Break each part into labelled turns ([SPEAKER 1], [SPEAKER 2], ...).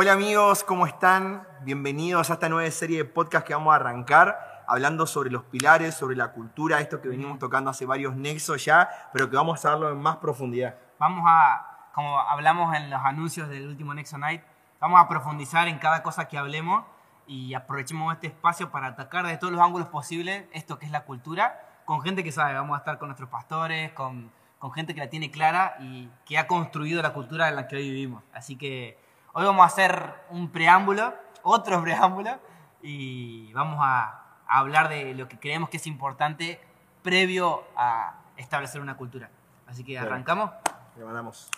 [SPEAKER 1] Hola amigos, ¿cómo están? Bienvenidos a esta nueva serie de podcast que vamos a arrancar, hablando sobre los pilares, sobre la cultura, esto que venimos tocando hace varios nexos ya, pero que vamos a darlo en más profundidad.
[SPEAKER 2] Vamos a, como hablamos en los anuncios del último Nexo Night, vamos a profundizar en cada cosa que hablemos y aprovechemos este espacio para atacar de todos los ángulos posibles esto que es la cultura, con gente que sabe, vamos a estar con nuestros pastores, con, con gente que la tiene clara y que ha construido la cultura en la que hoy vivimos. Así que Hoy vamos a hacer un preámbulo, otro preámbulo, y vamos a, hablar de lo que creemos que es importante previo a establecer una cultura. Así que arrancamos.
[SPEAKER 1] Le mandamos.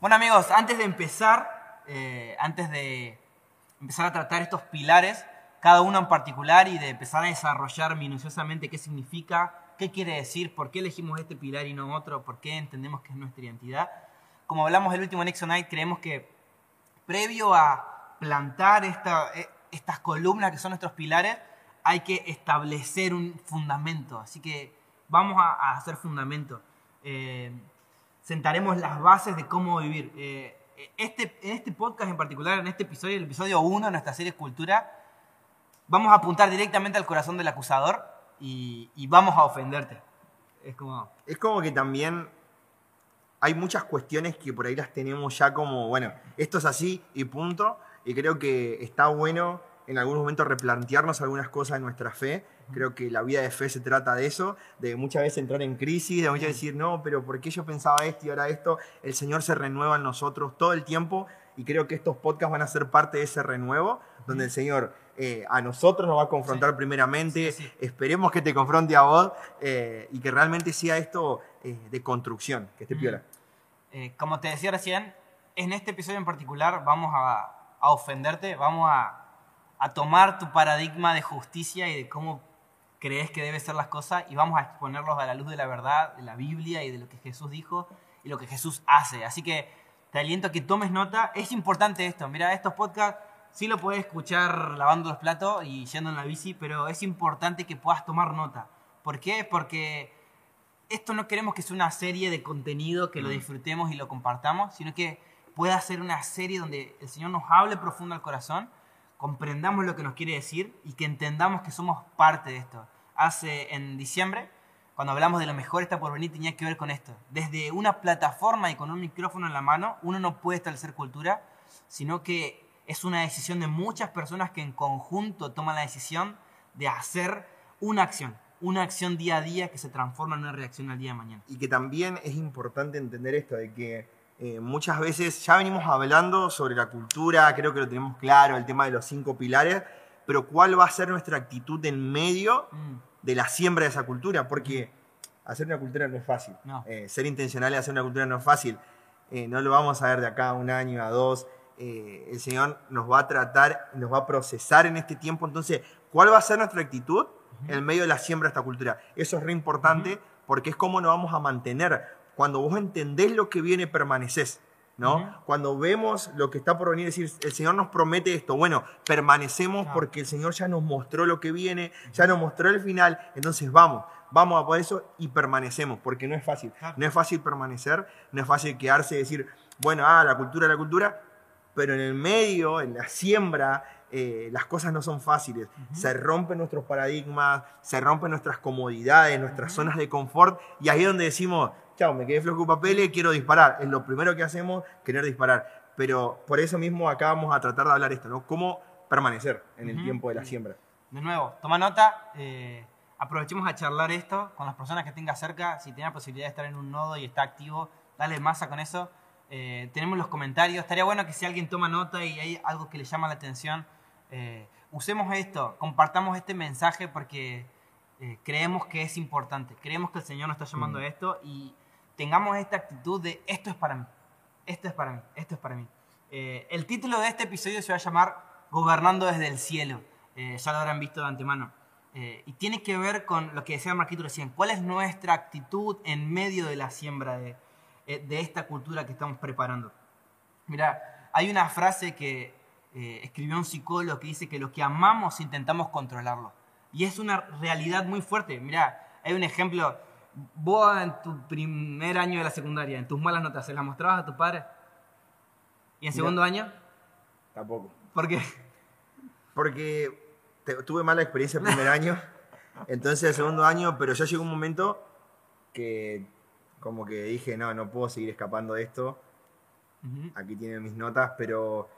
[SPEAKER 2] Bueno amigos, antes de empezar, eh, antes de empezar a tratar estos pilares, cada uno en particular y de empezar a desarrollar minuciosamente qué significa, qué quiere decir, por qué elegimos este pilar y no otro, por qué entendemos que es nuestra identidad. Como hablamos del último Nexo Night, creemos que previo a plantar e, estas columnas que son nuestros pilares, hay que establecer un fundamento. Así que vamos a, hacer fundamento. Eh, sentaremos las bases de cómo vivir. Eh, este, en este podcast en particular, en este episodio, el episodio 1 de nuestra serie Cultura, vamos a apuntar directamente al corazón del acusador y, vamos a ofenderte.
[SPEAKER 1] Es como... Es como que también hay muchas cuestiones que por ahí las tenemos ya como, bueno, esto es así y punto. Y creo que está bueno en algún momento replantearnos algunas cosas de nuestra fe. Creo que la vida de fe se trata de eso, de muchas veces entrar en crisis, de muchas veces decir, no, pero ¿por qué yo pensaba esto y ahora esto? El Señor se renueva en nosotros todo el tiempo y creo que estos podcasts van a ser parte de ese renuevo, donde el Señor eh, a nosotros nos va a confrontar primeramente, esperemos que te confronte a vos eh, y que realmente sea esto eh, de construcción, que esté piola.
[SPEAKER 2] como te decía recién, en este episodio en particular vamos a, ofenderte, vamos a, a tomar tu paradigma de justicia y de cómo crees que deben ser las cosas y vamos a exponerlos a la luz de la verdad, de la Biblia y de lo que Jesús dijo y lo que Jesús hace. Así que te aliento a que tomes nota. Es importante esto. Mira, estos podcasts sí lo puedes escuchar lavando los platos y yendo en la bici, pero es importante que puedas tomar nota. ¿Por qué? Porque esto no queremos que sea una serie de contenido que lo mm. disfrutemos y lo compartamos, sino que pueda ser una serie donde el Señor nos hable profundo al corazón, comprendamos lo que nos quiere decir y que entendamos que somos parte de esto. Hace en diciembre, cuando hablamos de lo mejor está por venir, tenía que ver con esto. Desde una plataforma y con un micrófono en la mano, uno no puede establecer cultura, sino que es una decisión de muchas personas que en conjunto toman la decisión de hacer una acción, una acción día a día que se transforma en una reacción al día de mañana.
[SPEAKER 1] Y que también es importante entender esto, de que eh, muchas veces ya venimos hablando sobre la cultura, creo que lo tenemos claro, el tema de los cinco pilares, pero ¿cuál va a ser nuestra actitud en medio mm. de la siembra de esa cultura? Porque hacer una cultura no es fácil. Eh, ser intencional y hacer una cultura no es fácil. Eh, no lo vamos a ver de acá a un año, a dos. Eh, el Señor nos va a tratar, nos va a procesar en este tiempo. Entonces, ¿cuál va a ser nuestra actitud en medio de la siembra de esta cultura? Eso es re importante porque es cómo nos vamos a mantener. Cuando vos entendés lo que viene, permaneces. ¿no? Cuando vemos lo que está por venir, decir, el Señor nos promete esto, bueno, permanecemos porque el Señor ya nos mostró lo que viene, ya nos mostró el final, entonces vamos, vamos a por eso y permanecemos, porque no es fácil, no es fácil permanecer, no es fácil quedarse y decir, bueno, ah, la cultura, la cultura, pero en el medio, en la siembra, eh, las cosas no son fáciles. Se rompen nuestros paradigmas, se rompen nuestras comodidades, nuestras zonas de confort, y ahí es donde decimos, chao, me quedé flojo papeles, quiero disparar. Es lo primero que hacemos, querer disparar. Pero por eso mismo acá vamos a tratar de hablar esto, ¿no? Cómo permanecer en el tiempo de la siembra.
[SPEAKER 2] De nuevo, toma nota, eh, aprovechemos a charlar esto con las personas que tengas cerca, si tiene la posibilidad de estar en un nodo y está activo, dale masa con eso eh, tenemos los comentarios. Estaría bueno que si alguien toma nota y hay algo que le llama la atención, eh, usemos esto, compartamos este mensaje porque eh, creemos que es importante. Creemos que el Señor nos está llamando a esto y tengamos esta actitud de esto es para mí, esto es para mí, esto es para mí. el título de este episodio se va a llamar Gobernando desde el cielo. ya lo habrán visto de antemano. y tiene que ver con lo que decía Marquito recién. ¿Cuál es nuestra actitud en medio de la siembra de, eh, de esta cultura que estamos preparando. Mira, hay una frase que eh, escribió un psicólogo que dice que lo que amamos intentamos controlarlo. Y es una realidad muy fuerte. Mira, hay un ejemplo. Vos en tu primer año de la secundaria, en tus malas notas, ¿se las mostrabas a tu padre? ¿Y en segundo año?
[SPEAKER 1] Tampoco.
[SPEAKER 2] ¿Por qué?
[SPEAKER 1] Porque te- tuve mala experiencia el primer año, entonces el segundo año, pero ya llegó un momento que como que dije, no, no puedo seguir escapando de esto, aquí tienen mis notas, pero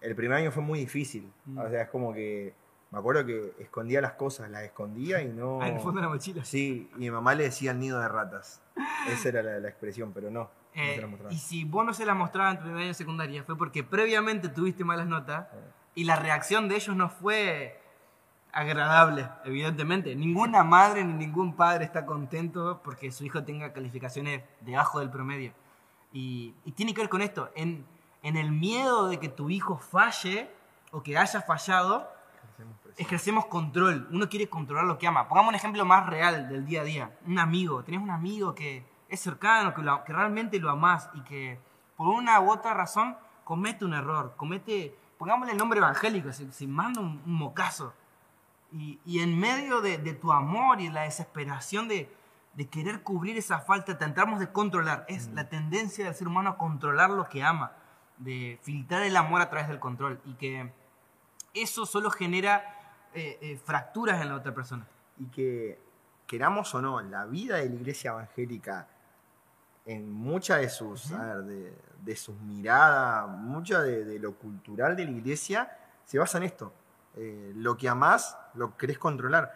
[SPEAKER 1] el primer año fue muy difícil,
[SPEAKER 2] Mm.
[SPEAKER 1] o sea, es como que, me acuerdo que escondía las cosas, las escondía y no...
[SPEAKER 2] Ah, en el fondo de la mochila.
[SPEAKER 1] Sí, y mi mamá le decía el nido de ratas, esa era la, la expresión, pero no, no
[SPEAKER 2] Eh,
[SPEAKER 1] se la mostraba.
[SPEAKER 2] y si vos no se la mostrabas en tu primer año de secundaria, fue porque previamente tuviste malas notas y la reacción de ellos no fue agradable, evidentemente. Ninguna madre ni ningún padre está contento porque su hijo tenga calificaciones debajo del promedio. Y, y tiene que ver con esto, en, en el miedo de que tu hijo falle o que haya fallado, ejercemos control. Uno quiere controlar lo que ama. Pongamos un ejemplo más real del día a día. Un amigo. Tenés un amigo que es cercano, que, lo- que realmente lo amás y que por una u otra razón comete un error. Comete, pongámosle el nombre evangélico, se, se manda un, un mocazo. Y, y en medio de, de tu amor y la desesperación de, de querer cubrir esa falta, tratamos de controlar. Es la tendencia del ser humano a controlar lo que ama, de filtrar el amor a través del control. Y que eso solo genera eh, eh, fracturas en la otra persona.
[SPEAKER 1] y que queramos o no, la vida de la iglesia evangélica en muchas de sus, a ver, de, de sus miradas, mucha de, de lo cultural de la iglesia, se basa en esto. Eh, lo que amás, lo querés controlar.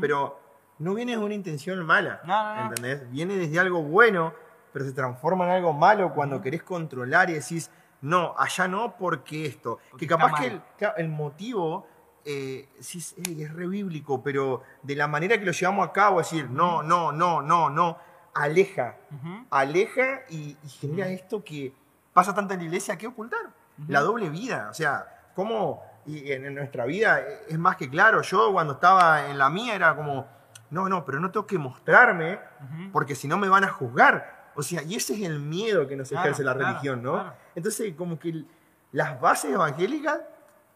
[SPEAKER 1] Pero no viene de una intención mala,
[SPEAKER 2] No, no.
[SPEAKER 1] ¿entendés? Viene desde algo bueno, pero se transforma en algo malo cuando querés controlar y decís, no, allá no, porque esto.
[SPEAKER 2] Porque
[SPEAKER 1] que capaz que el, motivo eh, sí es, re bíblico, pero de la manera que lo llevamos a cabo, decir, no, no, no, no, no, aleja, aleja y, y genera esto que pasa tanto en la iglesia que ocultar. La doble vida, o sea, cómo y en, nuestra vida es más que claro. Yo cuando estaba en la mía era como, no, no, pero no tengo que mostrarme porque si no me van a juzgar. O sea, y ese es el miedo que nos
[SPEAKER 2] Claro,
[SPEAKER 1] ejerce la
[SPEAKER 2] claro,
[SPEAKER 1] religión, ¿no?
[SPEAKER 2] claro.
[SPEAKER 1] Entonces, como que las bases evangélicas,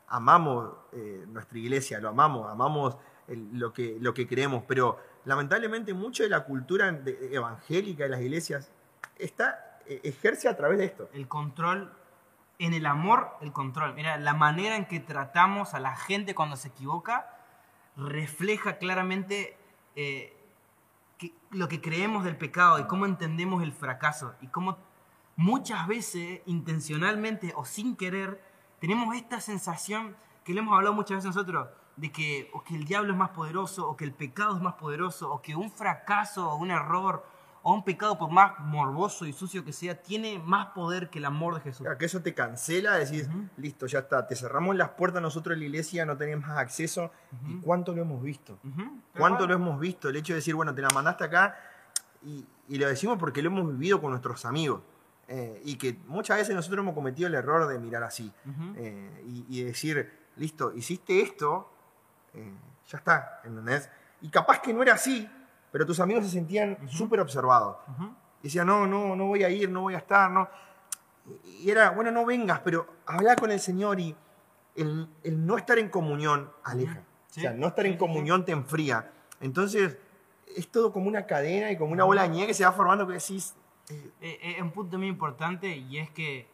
[SPEAKER 1] amamos eh, nuestra iglesia, lo amamos, amamos el- lo, que, lo que creemos, pero lamentablemente mucho de la cultura de- evangélica de las iglesias está, eh, ejerce a través de esto.
[SPEAKER 2] El control, en el amor, el control. Mira, la manera en que tratamos a la gente cuando se equivoca refleja claramente eh, lo que creemos del pecado y cómo entendemos el fracaso y cómo muchas veces, intencionalmente o sin querer, tenemos esta sensación que le hemos hablado muchas veces nosotros, de que, o que el diablo es más poderoso, o que el pecado es más poderoso, o que un fracaso, o un error, o un pecado, por más morboso y sucio que sea, tiene más poder que el amor de Jesús.
[SPEAKER 1] Claro, que eso te cancela, decís, listo, ya está, te cerramos las puertas nosotros en la iglesia, no tenemos más acceso. ¿Y cuánto lo hemos visto?
[SPEAKER 2] Ujú,
[SPEAKER 1] ¿Cuánto
[SPEAKER 2] tal
[SPEAKER 1] lo hemos visto? El hecho de decir, bueno, te la mandaste acá y, y lo decimos porque lo hemos vivido con nuestros amigos. Eh, y que muchas veces nosotros hemos cometido el error de mirar así. Eh, y, y decir, listo, hiciste esto, eh, ya está, ¿entendés? Y capaz que no era así, pero tus amigos se sentían súper observados. Y decían, no, no, no voy a ir, no voy a estar, no. Y era, bueno, no vengas, pero habla con el Señor y el, el no estar en comunión aleja.
[SPEAKER 2] Sí.
[SPEAKER 1] O sea, no estar en comunión te enfría. Entonces, es todo como una cadena y como una bola de nieve que se va formando que decís, eh,
[SPEAKER 2] Eh, eh, Es un punto muy importante y es que,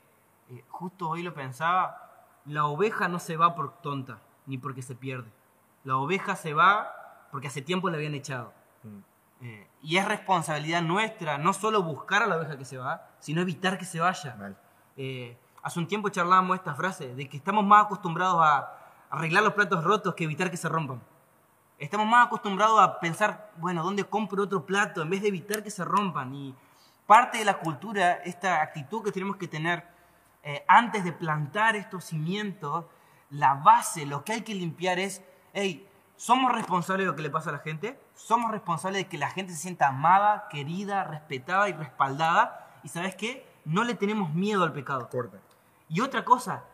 [SPEAKER 2] eh, justo hoy lo pensaba, la oveja no se va por tonta, ni porque se pierde. La oveja se va porque hace tiempo la habían echado. Eh, y es responsabilidad nuestra no solo buscar a la oveja que se va, sino evitar que se vaya. Eh, hace un tiempo charlábamos esta frase, de que estamos más acostumbrados a arreglar los platos rotos que evitar que se rompan. Estamos más acostumbrados a pensar, bueno, ¿dónde compro otro plato? En vez de evitar que se rompan. Y parte de la cultura, esta actitud que tenemos que tener eh, antes de plantar estos cimientos, la base, lo que hay que limpiar es, hey, somos responsables de lo que le pasa a la gente, somos responsables de que la gente se sienta amada, querida, respetada y respaldada. Y sabes qué? No le tenemos miedo al pecado.
[SPEAKER 1] Corta.
[SPEAKER 2] Y otra cosa,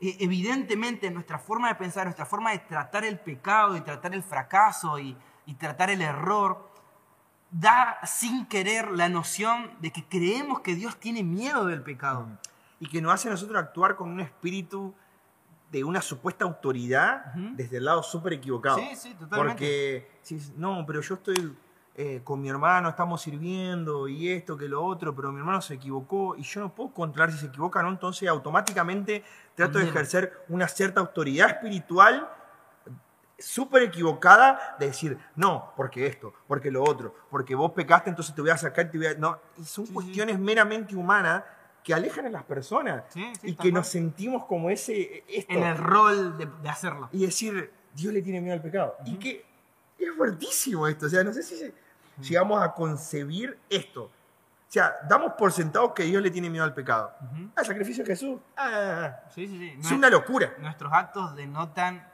[SPEAKER 2] eh, evidentemente nuestra forma de pensar, nuestra forma de tratar el pecado y tratar el fracaso y, y tratar el error, da sin querer la noción de que creemos que Dios tiene miedo del pecado.
[SPEAKER 1] Y que nos hace a nosotros actuar con un espíritu de una supuesta autoridad desde el lado súper equivocado.
[SPEAKER 2] Sí, sí, totalmente.
[SPEAKER 1] Porque, si, no, pero yo estoy eh, con mi hermano, estamos sirviendo y esto, que lo otro, pero mi hermano se equivocó y yo no puedo controlar si se equivoca o no, entonces automáticamente trato de ejercer una cierta autoridad espiritual súper equivocada de decir, no, porque esto, porque lo otro, porque vos pecaste, entonces te voy a sacar, y te voy a... No, y son
[SPEAKER 2] sí.
[SPEAKER 1] cuestiones meramente humanas que alejan a las personas
[SPEAKER 2] Sí, sí,
[SPEAKER 1] y que nos sentimos como ese... Esto,
[SPEAKER 2] En el rol de, de hacerlo.
[SPEAKER 1] y decir, Dios le tiene miedo al pecado. Y que es fuertísimo esto. O sea, no sé si se- llegamos a concebir esto. O sea, damos por sentado que Dios le tiene miedo al pecado.
[SPEAKER 2] Ujú.
[SPEAKER 1] Al sacrificio de Jesús. ah,
[SPEAKER 2] Sí, sí, sí.
[SPEAKER 1] es una locura.
[SPEAKER 2] Nuestros actos denotan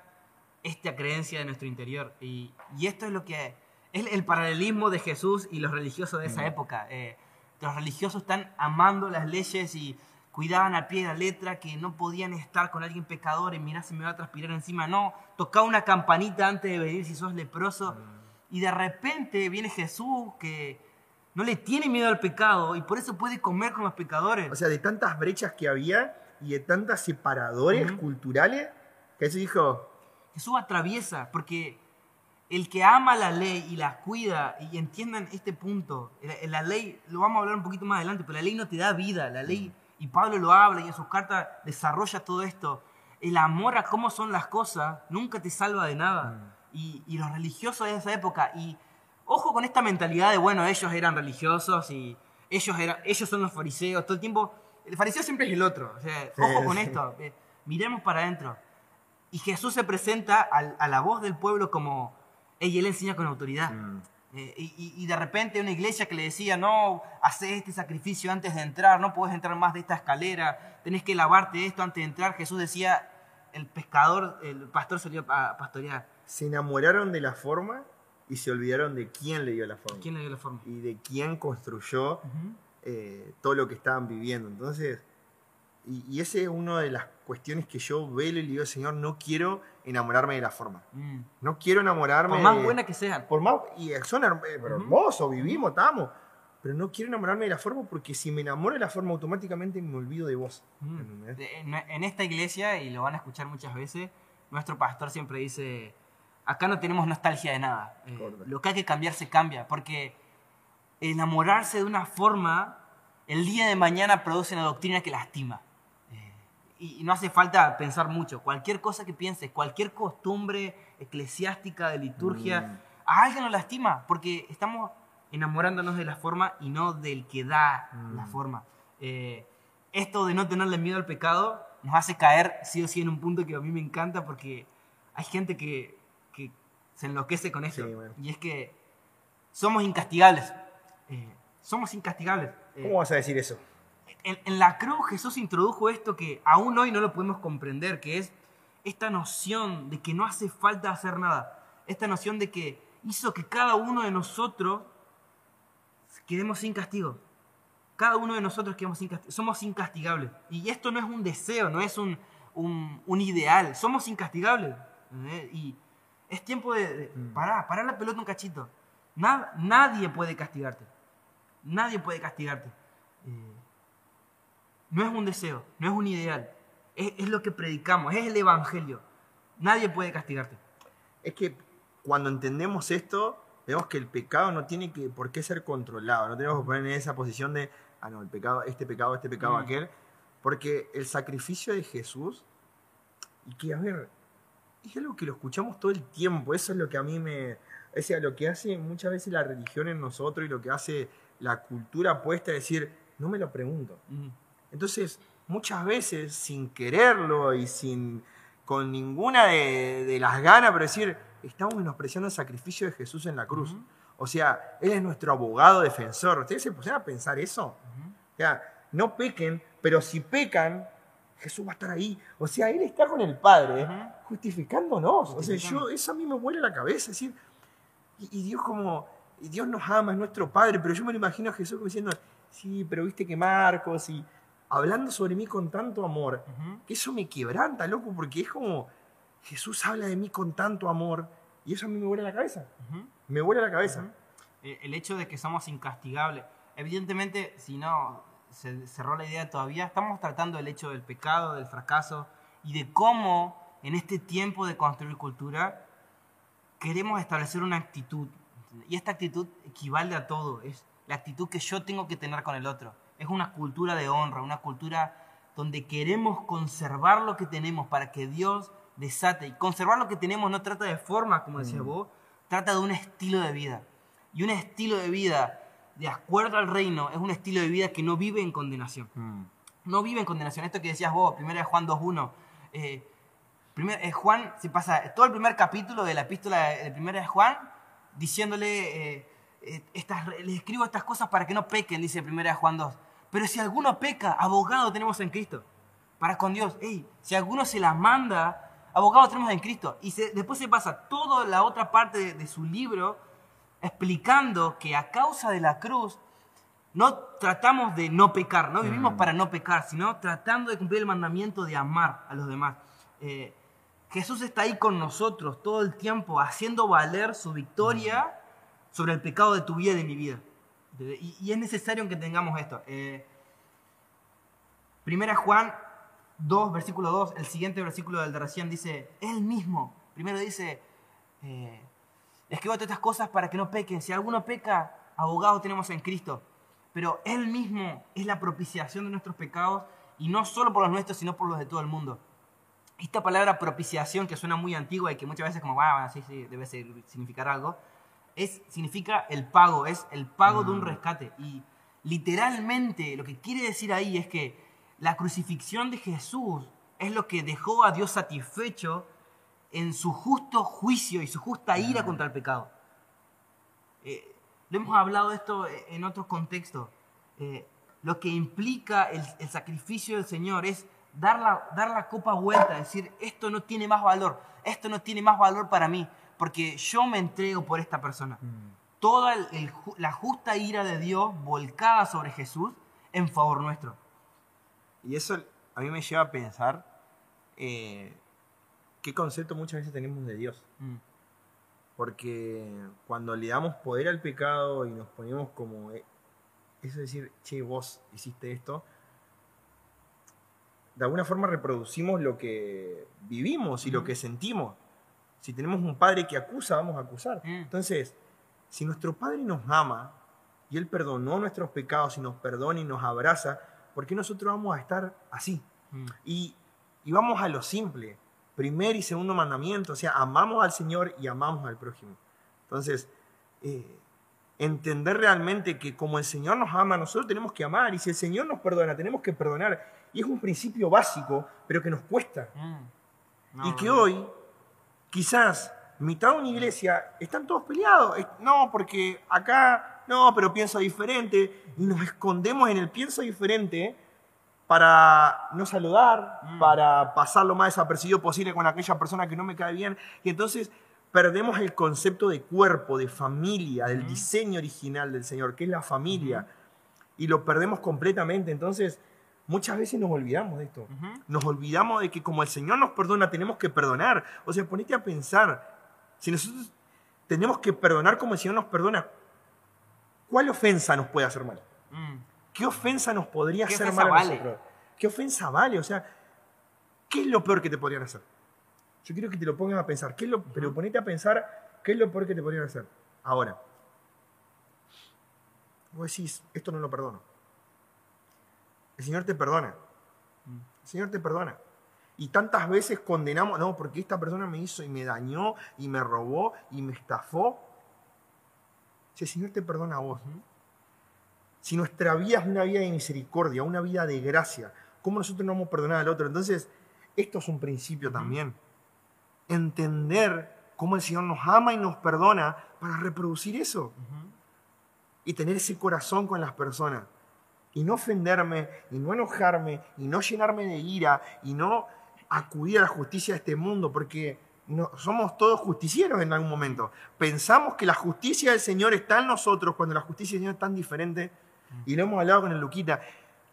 [SPEAKER 2] esta creencia de nuestro interior. Y, y esto es lo que es el paralelismo de Jesús y los religiosos de esa época. Eh, los religiosos están amando las leyes y cuidaban al pie de la letra que no podían estar con alguien pecador y mira si me va a transpirar encima. No, tocaba una campanita antes de venir si sos leproso. Y de repente viene Jesús que no le tiene miedo al pecado y por eso puede comer con los pecadores.
[SPEAKER 1] O sea, de tantas brechas que había y de tantos separadores culturales, que Jesús dijo,
[SPEAKER 2] Jesús atraviesa, porque el que ama la ley y la cuida, y entiendan este punto, la, la ley, lo vamos a hablar un poquito más adelante, pero la ley no te da vida, la ley, y Pablo lo habla y en sus cartas desarrolla todo esto, el amor a cómo son las cosas nunca te salva de nada. Y, y los religiosos de esa época, y ojo con esta mentalidad de, bueno, ellos eran religiosos y ellos, eran, ellos son los fariseos, todo el tiempo, el fariseo siempre es el otro, o sea, ojo con esto, eh, miremos para adentro. Y Jesús se presenta a, la voz del pueblo como, "Ey, él enseña con autoridad.
[SPEAKER 1] Mm.
[SPEAKER 2] Eh, y, y- y de repente una iglesia que le decía, no, haces este sacrificio antes de entrar, no puedes entrar más de esta escalera, tenés que lavarte esto antes de entrar. Jesús decía, el pescador, el pastor salió a pastorear.
[SPEAKER 1] se enamoraron de la forma y se olvidaron de quién le dio la forma.
[SPEAKER 2] ¿Quién le dio la forma?
[SPEAKER 1] Y de quién construyó eh, todo lo que estaban viviendo. Entonces, y, y esa es una de las cuestiones que yo velo y le digo, Señor, no quiero enamorarme de la forma.
[SPEAKER 2] Mm.
[SPEAKER 1] No quiero enamorarme
[SPEAKER 2] Por más
[SPEAKER 1] de-
[SPEAKER 2] buena que sean.
[SPEAKER 1] Por más, y son herm- eh, pero
[SPEAKER 2] Ujú.
[SPEAKER 1] hermosos, vivimos, estamos. Pero no quiero enamorarme de la forma porque si me enamoro de la forma, automáticamente me olvido de vos.
[SPEAKER 2] Mm. En, en esta iglesia, y lo van a escuchar muchas veces, nuestro pastor siempre dice, acá no tenemos nostalgia de nada. Eh, lo que hay que cambiar se cambia, porque enamorarse de una forma, el día de mañana produce una doctrina que lastima. Y, no hace falta pensar mucho. Cualquier cosa que pienses, cualquier costumbre eclesiástica de liturgia,
[SPEAKER 1] Mm.
[SPEAKER 2] a alguien lo lastima, porque estamos enamorándonos de la forma y no del que da
[SPEAKER 1] Mm.
[SPEAKER 2] la forma. Eh, esto de no tenerle miedo al pecado nos hace caer sí o sí en un punto que a mí me encanta porque hay gente que, que se enloquece con eso.
[SPEAKER 1] Sí, bueno.
[SPEAKER 2] Y es que somos incastigables. Eh, somos incastigables. Eh,
[SPEAKER 1] ¿Cómo vas a decir eso?
[SPEAKER 2] En, en la cruz Jesús introdujo esto que aún hoy no lo podemos comprender, que es esta noción de que no hace falta hacer nada. Esta noción de que hizo que cada uno de nosotros quedemos sin castigo. Cada uno de nosotros quedemos sin castigo. Somos incastigables. Y esto no es un deseo, no es un, un- un ideal. Somos incastigables. ¿entendés? Y es tiempo de, de
[SPEAKER 1] Mm.
[SPEAKER 2] parar, parar la pelota un cachito. Na- nadie puede castigarte. Nadie puede castigarte. Eh, no es un deseo, no es un ideal. Es, es lo que predicamos, es el evangelio. Nadie puede castigarte.
[SPEAKER 1] Es que cuando entendemos esto, vemos que el pecado no tiene que, por qué ser controlado. No tenemos que poner en esa posición de, ah, no, el pecado, este pecado, este pecado,
[SPEAKER 2] Mm.
[SPEAKER 1] aquel. Porque el sacrificio de Jesús, y que, a ver, es algo que lo escuchamos todo el tiempo. Eso es lo que a mí me. O sea, lo que hace muchas veces la religión en nosotros y lo que hace la cultura puesta es decir, no me lo pregunto.
[SPEAKER 2] Mm.
[SPEAKER 1] Entonces, muchas veces, sin quererlo y sin con ninguna de, de las ganas, pero decir, estamos menospreciando el sacrificio de Jesús en la cruz. O sea, Él es nuestro abogado defensor. ¿Ustedes se pusieron a pensar eso?
[SPEAKER 2] Ujú.
[SPEAKER 1] O sea, no pequen, pero si pecan, Jesús va a estar ahí. O sea, Él está con el Padre, justificándonos. O sea, yo, eso a mí me vuela la cabeza. Es decir, y, y Dios como, y Dios nos ama, es nuestro Padre, pero yo me lo imagino a Jesús como diciendo, sí, pero viste que Marcos, y hablando sobre mí con tanto amor, eso me quebranta, loco, porque es como, Jesús habla de mí con tanto amor, y eso a mí me vuela la cabeza.
[SPEAKER 2] Ujú.
[SPEAKER 1] Me vuela la cabeza.
[SPEAKER 2] Eh, El hecho de que somos incastigables. Evidentemente, si no se cerró la idea todavía, estamos tratando el hecho del pecado, del fracaso, y de cómo en este tiempo de construir cultura queremos establecer una actitud. Y esta actitud equivale a todo, es la actitud que yo tengo que tener con el otro. Es una cultura de honra, una cultura donde queremos conservar lo que tenemos para que Dios desate. Y conservar lo que tenemos no trata de forma, como decías vos, trata de un estilo de vida. Y un estilo de vida de acuerdo al reino es un estilo de vida que no vive en condenación. No vive en condenación. Esto que decías vos, primero de Juan 2.1. Eh, primer, Juan se pasa todo el primer capítulo de la epístola de primera de Juan diciéndole, eh, eh, estas, les escribo estas cosas para que no pequen, dice primera de Juan 2. Pero si alguno peca, abogado tenemos en Cristo. Para con Dios. Ey, si alguno se la manda, abogado tenemos en Cristo. Y después se pasa toda la otra parte de su libro explicando que a causa de la cruz no tratamos de no pecar, no vivimos mm. para no pecar, sino tratando de cumplir el mandamiento de amar a los demás. Eh, Jesús está ahí con nosotros todo el tiempo, haciendo valer su victoria mm. Sobre el pecado de tu vida y de mi vida. Y, es necesario que tengamos esto. Eh, Juan 2, versículo 2, el siguiente versículo del de recién dice, Él mismo, primero dice, eh, Escribo todas estas cosas para que no pequen. Si alguno peca, abogado tenemos en Cristo. Pero Él mismo es la propiciación de nuestros pecados y no solo por los nuestros, sino por los de todo el mundo. Esta palabra propiciación, que suena muy antigua y que muchas veces como, ah, sí, sí, debe significar algo, es, significa el pago, es el pago de un mm. rescate. Y literalmente lo que quiere decir ahí es que la crucifixión de Jesús es lo que dejó a Dios satisfecho en su justo juicio y su justa ira contra el pecado. Eh, lo hemos hablado de esto en otros contextos. Eh, lo que implica el, sacrificio del Señor es dar la, dar la copa vuelta, decir, esto no tiene más valor, esto no tiene más valor para mí, porque yo me entrego por esta persona. Mm. Toda la justa ira de Dios volcada sobre Jesús en favor nuestro.
[SPEAKER 1] Y eso a mí me lleva a pensar eh, qué concepto muchas veces tenemos de Dios. Mm. Porque cuando le damos poder al pecado y nos ponemos como... Eh, eso decir, che, vos hiciste esto, de alguna forma reproducimos lo que vivimos y lo que sentimos. Si tenemos un padre que acusa, vamos a acusar. Mm. Entonces, si nuestro padre nos ama y él perdonó nuestros pecados y nos perdona y nos abraza, ¿por qué nosotros vamos a estar así? Mm. Y, y, vamos a lo simple primer y segundo mandamiento, o sea, amamos al Señor y amamos al prójimo. Entonces, eh, entender realmente que como el Señor nos ama, nosotros tenemos que amar, y si el Señor nos perdona, tenemos que perdonar. Y es un principio básico, pero que nos cuesta. Mm. y que hoy, quizás, mitad de una iglesia, están todos peleados. No, porque acá, no, pero pienso diferente, y nos escondemos en el pienso diferente para no saludar, mm. para pasar lo más desapercibido posible con aquella persona que no me cae bien. Y entonces perdemos el concepto de cuerpo, de familia, del mm. diseño original del Señor, que es la familia. Y lo perdemos completamente. Entonces, muchas veces nos olvidamos de esto. Nos olvidamos de que como el Señor nos perdona, tenemos que perdonar. O sea, ponete a pensar, si nosotros tenemos que perdonar como el Señor nos perdona, ¿cuál ofensa nos puede hacer mal? Mm. ¿Qué ofensa nos podría hacer mal a nosotros? ¿Qué ofensa vale? O sea, ¿qué es lo peor que te podrían hacer? Yo quiero que te lo pongas a pensar. ¿Qué es lo, pero ponete a pensar qué es lo peor que te podrían hacer. Ahora, vos decís, esto no lo perdono. El Señor te perdona. El Señor te perdona. Y tantas veces condenamos, no, porque esta persona me hizo y me dañó y me robó y me estafó. Si el Señor te perdona a vos, si nuestra vida es una vida de misericordia, una vida de gracia, ¿cómo nosotros no vamos a perdonar al otro? Entonces, esto es un principio también. Entender cómo el Señor nos ama y nos perdona para reproducir eso. Y tener ese corazón con las personas. Y no ofenderme, y no enojarme, y no llenarme de ira, y no acudir a la justicia de este mundo, porque no, somos todos justicieros en algún momento. Pensamos que la justicia del Señor está en nosotros cuando la justicia del Señor es tan diferente y lo hemos hablado con el Luquita,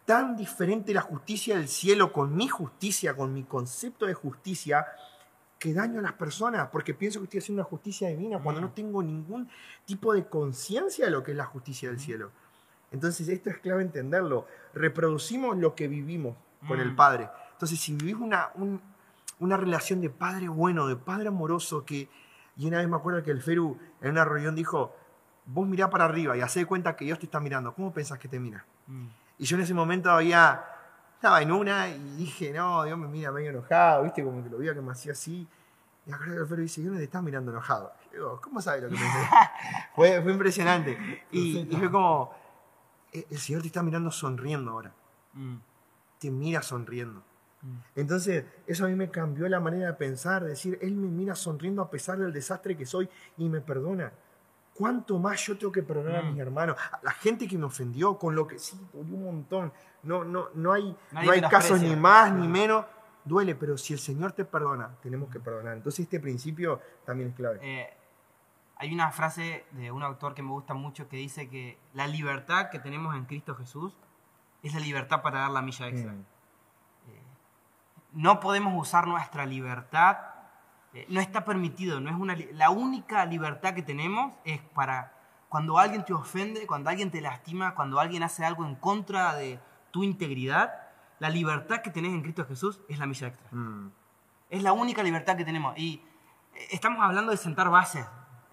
[SPEAKER 1] tan diferente la justicia del cielo con mi justicia, con mi concepto de justicia, que daño a las personas, porque pienso que estoy haciendo una justicia divina cuando no mm. tengo ningún tipo de conciencia de lo que es la justicia del cielo. Entonces esto es clave entenderlo. Reproducimos lo que vivimos con el mm. Padre. Entonces si vivís una, una relación de padre bueno, de padre amoroso, que, y una vez me acuerdo que el Feru en una reunión dijo, vos mirá para arriba y hacé de cuenta que Dios te está mirando, ¿cómo pensás que te mira?
[SPEAKER 2] Mm.
[SPEAKER 1] Y yo en ese momento había, estaba en una y dije, no, Dios me mira medio enojado, viste, como que lo veía que me hacía así. Y me acuerdo que el Feru dice, Dios no te está mirando enojado. Y digo, ¿cómo sabes lo que pensé? fue, fue impresionante. Y, y fue como, "Eh, el Señor te está mirando sonriendo ahora,
[SPEAKER 2] Mm.
[SPEAKER 1] te mira sonriendo.
[SPEAKER 2] Mm.
[SPEAKER 1] Entonces, eso a mí me cambió la manera de pensar, de decir, Él me mira sonriendo a pesar del desastre que soy y me perdona. ¿Cuánto más yo tengo que perdonar a
[SPEAKER 2] Mm.
[SPEAKER 1] mis hermanos? A la gente que me ofendió, con lo que sí, dolió un montón. No, no, no hay,
[SPEAKER 2] Nadie
[SPEAKER 1] no hay casos ni más ni menos. Duele, pero si el Señor te perdona, tenemos que perdonar. Entonces, este principio también es clave.
[SPEAKER 2] Eh, hay una frase de un autor que me gusta mucho que dice que la libertad que tenemos en Cristo Jesús es la libertad para dar la milla extra.
[SPEAKER 1] Mm.
[SPEAKER 2] No podemos usar nuestra libertad, eh, no está permitido, no es una, la única libertad que tenemos es para cuando alguien te ofende, cuando alguien te lastima, cuando alguien hace algo en contra de tu integridad, la libertad que tenés en Cristo Jesús es la milla extra.
[SPEAKER 1] Mm.
[SPEAKER 2] Es la única libertad que tenemos. Y eh, estamos hablando de sentar bases.